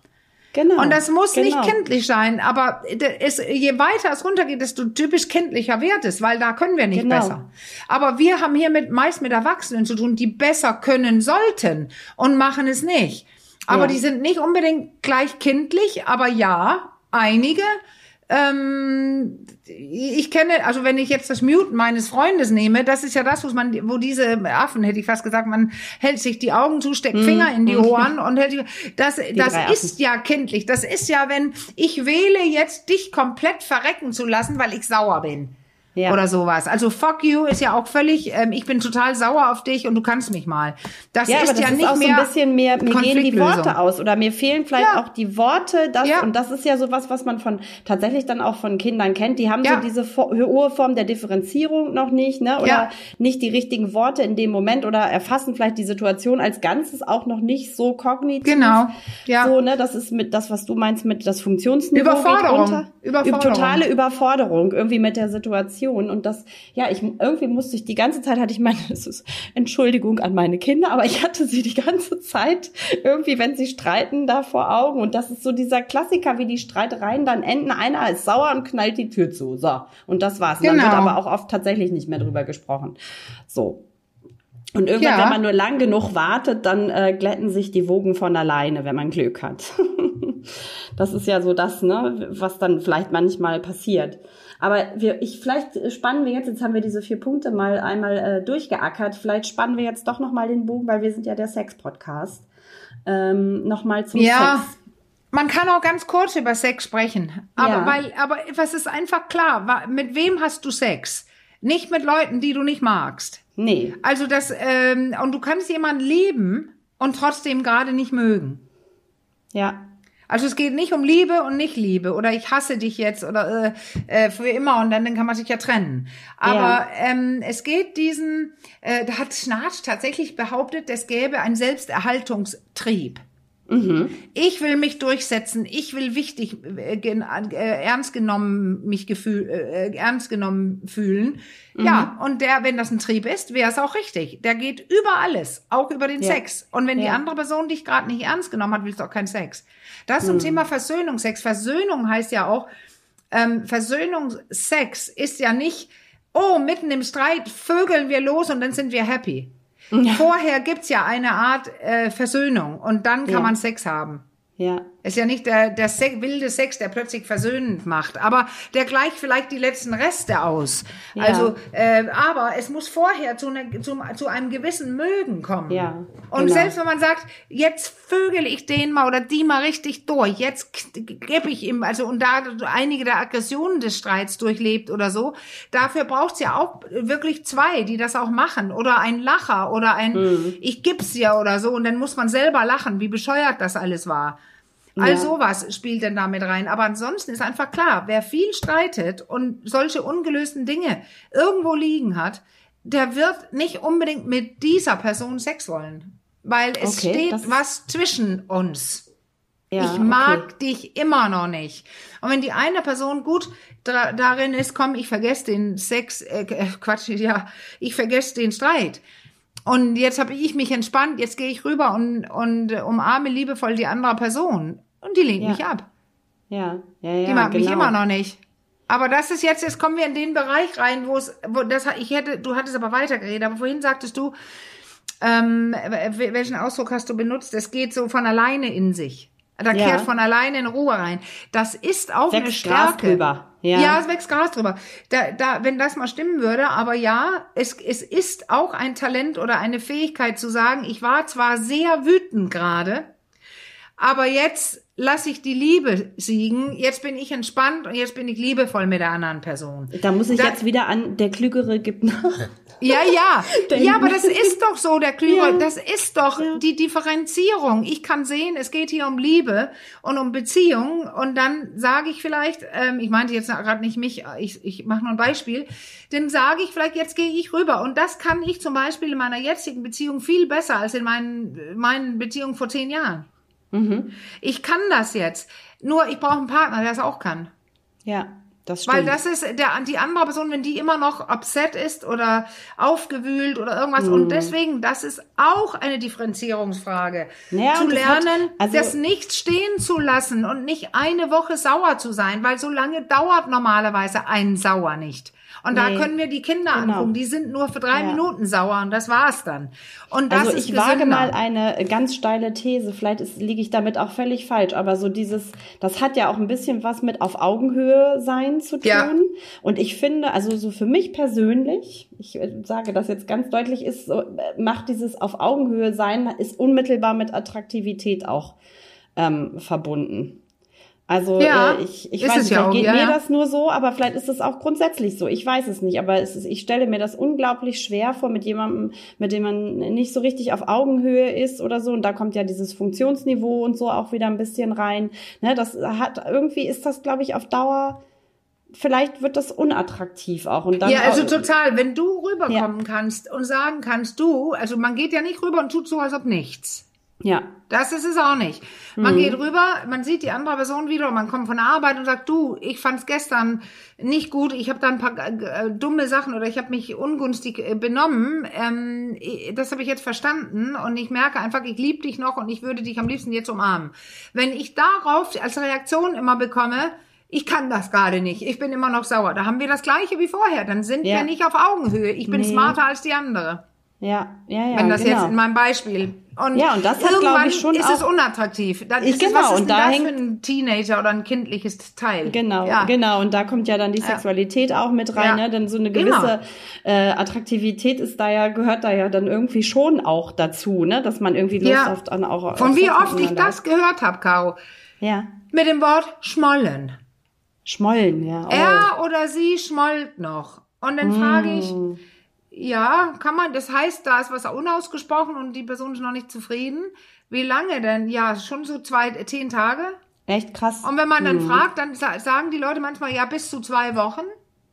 Genau. Und das muss genau. nicht kindlich sein, aber es, je weiter es runtergeht, desto typisch kindlicher wird es, weil da können wir nicht genau. besser. Aber wir haben hier mit, meist mit Erwachsenen zu tun, die besser können sollten und machen es nicht. Aber ja. die sind nicht unbedingt gleich kindlich, aber ja, einige ähm, ich kenne, also wenn ich jetzt das Muten meines Freundes nehme, das ist ja das, wo man, wo diese Affen, hätte ich fast gesagt, man hält sich die Augen zu, steckt mhm. Finger in die mhm. Ohren und hält die, das, die das ist ja kindlich. Das ist ja, wenn ich wähle jetzt dich komplett verrecken zu lassen, weil ich sauer bin ja. oder sowas. Also fuck you ist ja auch völlig, ähm, ich bin total sauer auf dich und du kannst mich mal. Das ja, ist das ja ist nicht auch mehr so ein bisschen mehr, mir gehen die Worte aus oder mir fehlen vielleicht ja. auch die Worte, das ja. und das ist ja sowas, was man von tatsächlich dann auch von Kindern kennt. Die haben so diese hohe Form der Differenzierung noch nicht, ne? Oder nicht die richtigen Worte in dem Moment oder erfassen vielleicht die Situation als Ganzes auch noch nicht so kognitiv. Genau. Ja. So, ne? Das ist mit das, was du meinst mit das Funktionsniveau. Überforderung. Überforderung. Totale Überforderung irgendwie mit der Situation. Situation und das, ja, ich irgendwie musste ich die ganze Zeit hatte ich meine, das ist Entschuldigung an meine Kinder, aber ich hatte sie die ganze Zeit irgendwie, wenn sie streiten, da vor Augen und das ist so dieser Klassiker, wie die Streitereien dann enden. Einer ist sauer und knallt die Tür zu, so und das war's. Genau. Dann wird aber auch oft tatsächlich nicht mehr drüber gesprochen. So, und irgendwann, ja. wenn man nur lang genug wartet, dann äh, glätten sich die Wogen von alleine, wenn man Glück hat. das ist ja so das, ne, was dann vielleicht manchmal passiert. Aber wir, ich, vielleicht spannen wir jetzt, jetzt haben wir diese vier Punkte mal einmal äh, durchgeackert, vielleicht spannen wir jetzt doch nochmal den Bogen, weil wir sind ja der Sex-Podcast, ähm, nochmal zum ja. Sex. Man kann auch ganz kurz über Sex sprechen, aber Ja. weil, aber was ist einfach klar? Mit wem hast du Sex? Nicht mit Leuten, die du nicht magst. Nee. Also das ähm, und du kannst jemanden lieben und trotzdem gerade nicht mögen. Ja. Also es geht nicht um Liebe und nicht Liebe oder ich hasse dich jetzt oder äh, äh, für immer und dann, dann kann man sich ja trennen. Aber ähm, es geht diesen, äh, da hat Schnarch tatsächlich behauptet, es gäbe einen Selbsterhaltungstrieb. Ich will mich durchsetzen. Ich will wichtig, äh, gen- äh, ernst genommen mich gefühl, äh, ernst genommen fühlen. Ja, und der, wenn das ein Trieb ist, wäre es auch richtig. Der geht über alles, auch über den Ja. Sex. Und wenn die Ja. andere Person dich gerade nicht ernst genommen hat, willst du auch keinen Sex. Das zum Thema Versöhnung, Sex. Versöhnung heißt ja auch, ähm, Versöhnungsex ist ja nicht, oh, mitten im Streit vögeln wir los und dann sind wir happy. Vorher gibt's ja eine Art äh, Versöhnung und dann kann Ja. man Sex haben. Ja. Ist ja nicht der, der Sex, wilde Sex, der plötzlich versöhnend macht, aber der gleicht vielleicht die letzten Reste aus. Ja. Also, äh, aber es muss vorher zu, ne, zu, zu einem gewissen Mögen kommen. Ja, Und genau. selbst wenn man sagt, jetzt vögel ich den mal oder die mal richtig durch, jetzt gebe ich ihm, also und da einige der Aggressionen des Streits durchlebt oder so, dafür braucht's ja auch wirklich zwei, die das auch machen oder ein Lacher oder ein Mhm. ich gib's ja oder so und dann muss man selber lachen, wie bescheuert das alles war. All Ja. sowas spielt dann damit rein. Aber ansonsten ist einfach klar, wer viel streitet und solche ungelösten Dinge irgendwo liegen hat, der wird nicht unbedingt mit dieser Person Sex wollen. Weil es Okay, steht was zwischen uns. ja ich mag Okay. dich immer noch nicht. Und wenn die eine Person gut darin ist, komm, ich vergesse den Sex, äh, äh, Quatsch, ja, ich vergesse den Streit. Und jetzt habe ich mich entspannt, jetzt gehe ich rüber und, und äh, umarme liebevoll die andere Person. Und die lehnt Ja. mich ab. Ja, ja, ja. Die mag mich genau. immer noch nicht. Aber das ist jetzt, jetzt kommen wir in den Bereich rein, wo es, wo das, ich hätte, du hattest aber weitergeredet, aber vorhin sagtest du, ähm, wel- welchen Ausdruck hast du benutzt? Es geht so von alleine in sich. Da Ja. kehrt von alleine in Ruhe rein. Das ist auch eine Wächst Gras Stärke. drüber. Ja. ja, es wächst Gras drüber. Da, da, wenn das mal stimmen würde, aber ja, es, es ist auch ein Talent oder eine Fähigkeit zu sagen, ich war zwar sehr wütend gerade, aber jetzt lasse ich die Liebe siegen, jetzt bin ich entspannt und jetzt bin ich liebevoll mit der anderen Person. Da muss ich Da- jetzt wieder an, der Klügere gibt nach. Ja, ja. Denken. ja, aber das ist doch so, der Klüger. Ja. Das ist doch die Differenzierung. Ich kann sehen, es geht hier um Liebe und um Beziehung. Und dann sage ich vielleicht, ähm, ich meinte jetzt gerade nicht mich, ich, ich mache nur ein Beispiel, dann sage ich vielleicht, jetzt gehe ich rüber. Und das kann ich zum Beispiel in meiner jetzigen Beziehung viel besser als in meinen, meinen Beziehungen vor zehn Jahren. Mhm. Ich kann das jetzt. Nur ich brauche einen Partner, der es auch kann. Ja, das stimmt. Weil das ist der, die andere Person, wenn die immer noch upset ist oder aufgewühlt oder irgendwas. Mhm. Und deswegen, das ist auch eine Differenzierungsfrage. Ja, zu und das hat- lernen, also- das nicht stehen zu lassen und nicht eine Woche sauer zu sein, weil so lange dauert normalerweise ein Sauer nicht. Und da Nee. können wir die Kinder Genau. angucken, die sind nur für drei Ja. Minuten sauer und das war's dann. Und das also ist ich wage gesünder. mal eine ganz steile These, vielleicht ist, liege ich damit auch völlig falsch, aber so dieses, das hat ja auch ein bisschen was mit auf Augenhöhe sein zu tun. Ja. Und ich finde, also so für mich persönlich, ich äh, sage das jetzt ganz deutlich, ist so, äh, macht dieses auf Augenhöhe sein, ist unmittelbar mit Attraktivität auch ähm, verbunden. Also Ja, äh, ich, ich weiß nicht, ja geht ja, mir ja. das nur so, aber vielleicht ist es auch grundsätzlich so. Ich weiß es nicht, aber es ist, ich stelle mir das unglaublich schwer vor mit jemandem, mit dem man nicht so richtig auf Augenhöhe ist oder so. Und da kommt ja dieses Funktionsniveau und so auch wieder ein bisschen rein. Ne, das hat irgendwie ist das, glaube ich, auf Dauer. Vielleicht wird das unattraktiv auch und dann Ja, also total. Wenn du rüberkommen kannst und sagen kannst, du, also man geht ja nicht rüber und tut so, als ob nichts. ja Das ist es auch nicht. Man Mhm. geht rüber, man sieht die andere Person wieder und man kommt von der Arbeit und sagt, du, ich fand's gestern nicht gut, ich habe da ein paar äh, dumme Sachen oder ich habe mich ungünstig äh, benommen. Ähm, das habe ich jetzt verstanden und ich merke einfach, ich liebe dich noch und ich würde dich am liebsten jetzt umarmen. Wenn ich darauf als Reaktion immer bekomme, ich kann das gerade nicht, ich bin immer noch sauer, da haben wir das gleiche wie vorher, dann sind Ja. wir nicht auf Augenhöhe. Ich bin Nee. smarter als die andere. ja ja ja Wenn das genau. jetzt in meinem Beispiel Und, ja, und das hat, glaube ich, schon ist auch, es unattraktiv. Dann ich, ist genau, es, was ist und da das hängt, für ein Teenager oder ein kindliches Teil? Genau, ja. genau. Und da kommt ja dann die Sexualität ja. auch mit rein, ne? Denn so eine gewisse äh, Attraktivität ist da ja, gehört da ja dann irgendwie schon auch dazu, ne? Dass man irgendwie Lust ja. auf dann auch. Von wie oft ich das gehört habe, Caro. Ja. Mit dem Wort schmollen. Schmollen, ja. Oh. Er oder sie schmollt noch. Und dann mm. frage ich, ja, kann man, das heißt, da ist was unausgesprochen und die Person ist noch nicht zufrieden. Wie lange denn? Ja, schon so zwei, zehn Tage. Echt krass. Und wenn man dann mhm. fragt, dann sagen die Leute manchmal, ja, bis zu zwei Wochen.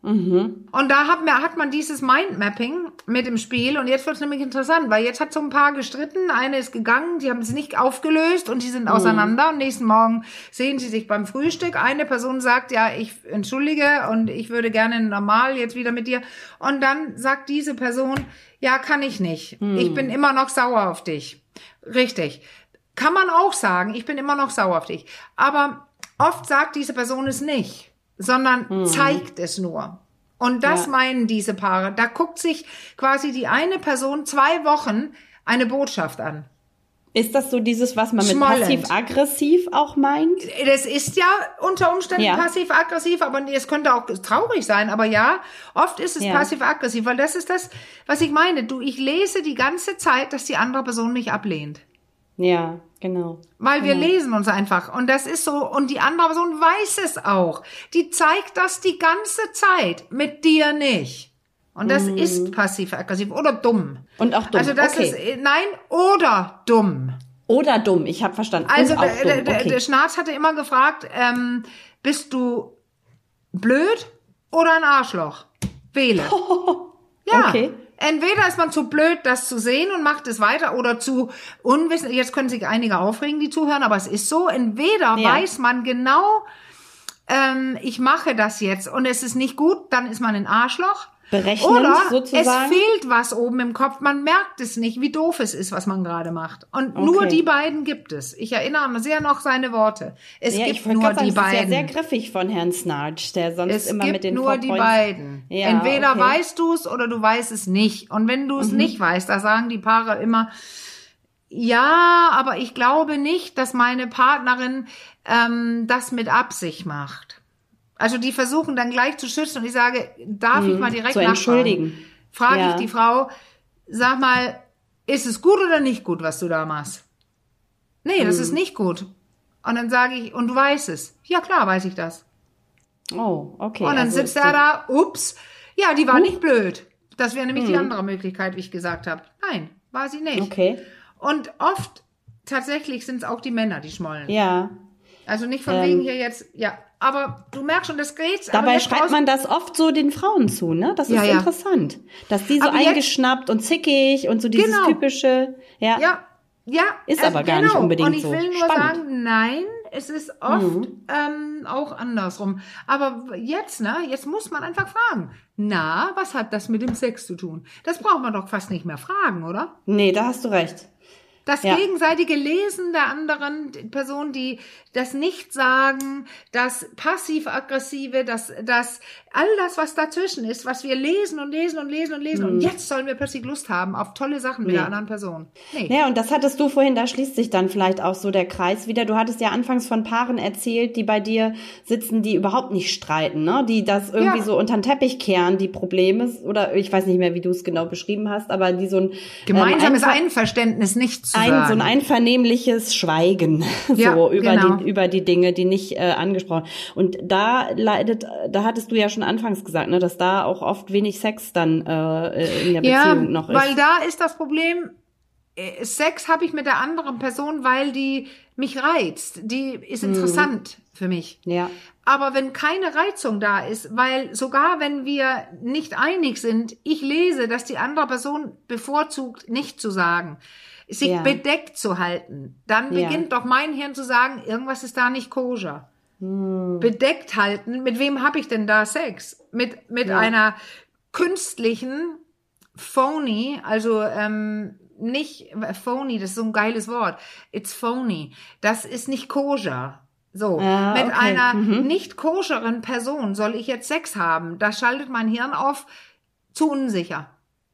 Mhm. Und da hat, man, hat man dieses Mindmapping mit im Spiel. Und jetzt wird es nämlich interessant, weil jetzt hat so ein paar gestritten. Eine ist gegangen, die haben es nicht aufgelöst und die sind auseinander. Und nächsten Morgen sehen sie sich beim Frühstück. Eine Person sagt, ja, ich entschuldige und ich würde gerne normal jetzt wieder mit dir. Und dann sagt diese Person, ja, kann ich nicht. Mhm. Ich bin immer noch sauer auf dich. Richtig. Kann man auch sagen, ich bin immer noch sauer auf dich. Aber oft sagt diese Person es nicht sondern mhm. zeigt es nur. Und das ja. meinen diese Paare. Da guckt sich quasi die eine Person zwei Wochen eine Botschaft an. Ist das so dieses, was man mit passiv-aggressiv auch meint? Das ist ja unter Umständen ja. passiv-aggressiv, aber es könnte auch traurig sein. Aber ja, oft ist es ja. passiv-aggressiv, weil das ist das, was ich meine. Du, ich lese die ganze Zeit, dass die andere Person mich ablehnt. Ja, genau. Weil wir genau. lesen uns einfach. Und das ist so, und die andere Person weiß es auch. Die zeigt das die ganze Zeit, mit dir nicht. Und das mhm. ist passiv-aggressiv oder dumm. Und auch dumm. Also das okay. ist, nein, oder dumm. Oder dumm, ich habe verstanden. Also der, der, der, okay. der Schnarz hatte immer gefragt, ähm, bist du blöd oder ein Arschloch? Wähle. ja. Okay. Entweder ist man zu blöd, das zu sehen und macht es weiter oder zu unwissend. Jetzt können sich einige aufregen, die zuhören, aber es ist so. Entweder ja. weiß man genau, ähm, ich mache das jetzt und es ist nicht gut, dann ist man ein Arschloch. Berechnen, Oder sozusagen. es fehlt was oben im Kopf, man merkt es nicht, wie doof es ist, was man gerade macht. Und okay. nur die beiden gibt es. Ich erinnere mich sehr noch seine Worte. Es ja, gibt nur sagen, die das beiden. ist ja sehr griffig von Herrn Snarch, der sonst es immer mit den nur die beiden. Ja, Entweder okay. weißt du es oder du weißt es nicht. Und wenn du es mhm. nicht weißt, da sagen die Paare immer, ja, aber ich glaube nicht, dass meine Partnerin ähm, das mit Absicht macht. Also die versuchen dann gleich zu schützen und ich sage, darf mhm, ich mal direkt zu entschuldigen. Frage ja. ich die Frau, sag mal, ist es gut oder nicht gut, was du da machst? Nee, mhm. das ist nicht gut. Und dann sage ich, und du weißt es. Ja, klar, weiß ich das. Oh, okay. Und dann also sitzt er da, ups, ja, die war uh. nicht blöd. Das wäre nämlich mhm. die andere Möglichkeit, wie ich gesagt habe. Nein, war sie nicht. Okay. Und oft tatsächlich sind es auch die Männer, die schmollen. Ja. Also nicht von ähm, wegen hier jetzt, ja, aber du merkst schon, das geht. Dabei schreibt man das oft so den Frauen zu, ne? Das ist ja, ja. interessant. Dass die so aber eingeschnappt und zickig und so dieses genau. typische, ja. Ja, ja. Ist also aber gar genau. nicht unbedingt so. Und ich will nur Spannend. sagen, nein, es ist oft mhm. ähm, auch andersrum. Aber jetzt, ne, jetzt muss man einfach fragen. Na, was hat das mit dem Sex zu tun? Das braucht man doch fast nicht mehr fragen, oder? Nee, da hast du recht. Das ja. gegenseitige Lesen der anderen Person, die das Nicht-Sagen, das Passiv-Aggressive, das, das, all das, was dazwischen ist, was wir lesen und lesen und lesen und lesen. Mhm. Und jetzt sollen wir plötzlich Lust haben auf tolle Sachen mit nee. der anderen Person. Nee. Ja, und das hattest du vorhin, da schließt sich dann vielleicht auch so der Kreis wieder. Du hattest ja anfangs von Paaren erzählt, die bei dir sitzen, die überhaupt nicht streiten, ne? Die das irgendwie ja. so unter den Teppich kehren, die Probleme, oder ich weiß nicht mehr, wie du es genau beschrieben hast, aber die so ein gemeinsames ähm, Einverständnis nicht ein, so ein einvernehmliches Schweigen ja, so über genau. die über die Dinge, die nicht äh, angesprochen. Und da leidet, da hattest du ja schon anfangs gesagt, ne, dass da auch oft wenig Sex dann äh, in der Beziehung ja, noch ist. Weil da ist das Problem. Äh, Sex habe ich mit der anderen Person, weil die mich reizt. Die ist hm. interessant mhm. für mich. Ja. Aber wenn keine Reizung da ist, weil sogar wenn wir nicht einig sind, ich lese, dass die andere Person bevorzugt, nicht zu sagen sich ja. bedeckt zu halten, dann ja. beginnt doch mein Hirn zu sagen, irgendwas ist da nicht koscher. Hm. Bedeckt halten, mit wem habe ich denn da Sex? Mit, mit ja. einer künstlichen phony, also ähm, nicht phony, das ist so ein geiles Wort. It's phony. Das ist nicht koscher. So, ah, mit okay. einer mhm. nicht koscheren Person soll ich jetzt Sex haben. Da schaltet mein Hirn auf, zu unsicher.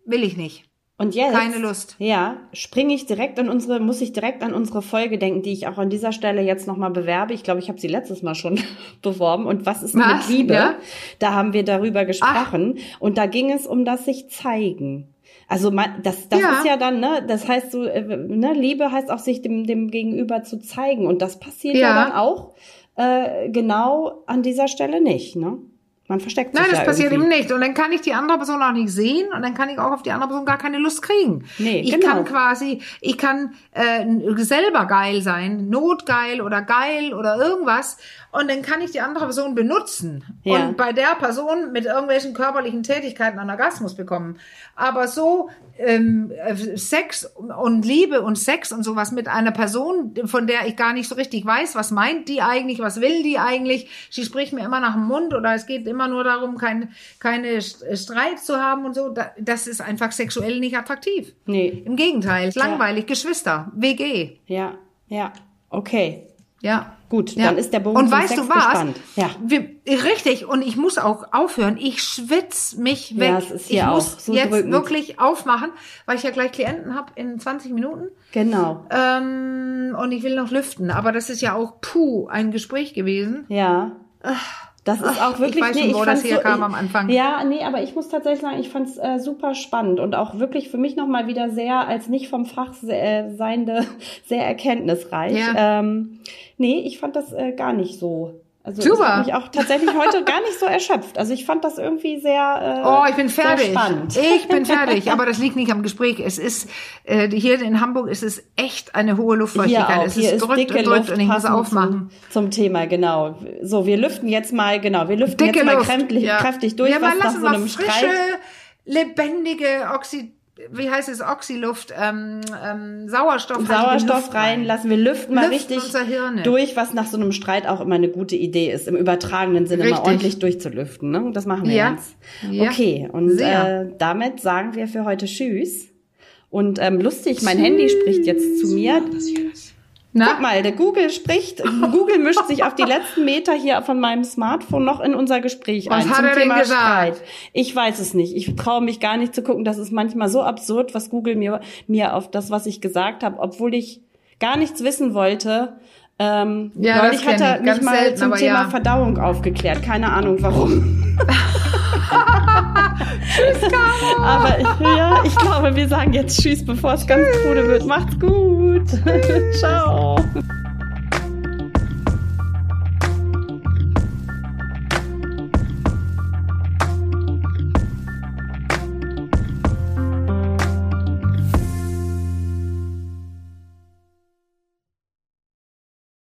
Will ich nicht. Und jetzt, Keine Lust. Ja, springe ich direkt an unsere, muss ich direkt an unsere Folge denken, die ich auch an dieser Stelle jetzt nochmal bewerbe. Ich glaube, ich habe sie letztes Mal schon beworben. Und was ist Was? mit Liebe? Ja? Da haben wir darüber gesprochen. Und da ging es um das sich zeigen. Also man, das, das Ja. ist ja dann, ne, das heißt so, äh, ne, Liebe heißt auch sich dem, dem Gegenüber zu zeigen. Und das passiert ja, Ja. dann auch äh, genau an dieser Stelle nicht, ne? Man versteckt sich Nein, das ja passiert irgendwie. eben nicht. Und dann kann ich die andere Person auch nicht sehen und dann kann ich auch auf die andere Person gar keine Lust kriegen. Nee, ich genau. kann quasi, ich kann äh, selber geil sein, notgeil oder geil oder irgendwas und dann kann ich die andere Person benutzen Ja. und bei der Person mit irgendwelchen körperlichen Tätigkeiten einen Orgasmus bekommen. Aber so ähm, äh, Sex und Liebe und Sex und sowas mit einer Person, von der ich gar nicht so richtig weiß, was meint die eigentlich, was will die eigentlich. Sie spricht mir immer nach dem Mund oder es geht immer nur darum, kein, keine St- Streit zu haben und so. Da- Das ist einfach sexuell nicht attraktiv. Nee, Im Gegenteil, ist langweilig, Geschwister, WG. ja, ja, okay. Ja. Gut, Ja. dann ist der Bogen Und weißt Sex du was? gespannt. Ja. Wir, richtig, und ich muss auch aufhören. Ich schwitz mich weg. Ja, es ist hier ich auch muss so jetzt drückend. wirklich aufmachen, weil ich ja gleich Klienten habe in 20 Minuten. Genau. Ähm, und ich will noch lüften. Aber das ist ja auch puh, ein Gespräch gewesen. Ja. Das ist auch wirklich, ich weiß schon, wo das herkam am Anfang. Ja, nee, aber ich muss tatsächlich sagen, ich fand es äh, super spannend und auch wirklich für mich nochmal wieder sehr, als nicht vom Fach sehr, äh, seiende, sehr erkenntnisreich. Ja. Ähm, nee, ich fand das äh, gar nicht so. Also Super. ich habe mich auch tatsächlich heute gar nicht so erschöpft. Also ich fand das irgendwie sehr, äh, Oh, ich bin fertig. Ich bin fertig, aber das liegt nicht am Gespräch. Es ist äh, hier in Hamburg ist es echt eine hohe Hier Luftfeuchtigkeit. auch. es Hier ist ist drückt dicke und drückt Luft und ich muss aufmachen. Zum, zum Thema, genau. So, wir lüften jetzt mal, genau, wir lüften Dicke jetzt mal Luft. kräftig, ja. kräftig durch, ja, was nach so einem frische, Streit lebendige Oxy, wie heißt es, Oxyluft, ähm, ähm, Sauerstoff, Sauerstoff reinlassen. Wir lüften mal Lüften richtig durch, was nach so einem Streit auch immer eine gute Idee ist, im übertragenen Sinne Richtig. mal ordentlich durchzulüften. Ne? Das machen wir Ja. jetzt. Ja. Okay, und Sehr. äh, damit sagen wir für heute Tschüss. Und ähm, lustig, mein Handy spricht jetzt zu mir. Na? Guck mal, der Google spricht, Google mischt sich auf die letzten Meter hier von meinem Smartphone noch in unser Gespräch Was ein hat zum er denn Thema gesagt? Streit. Ich weiß es nicht. Ich traue mich gar nicht zu gucken. Das ist manchmal so absurd, was Google mir, mir auf das, was ich gesagt habe, obwohl ich gar nichts wissen wollte. Ähm, Ja, neulich hat er ich. mich mal selten, zum Thema ja. Verdauung aufgeklärt. Keine Ahnung warum. Tschüss, Caro. Aber ich, ja, ich glaube, wir sagen jetzt Tschüss, bevor es ganz krude wird. Macht's gut. Ciao.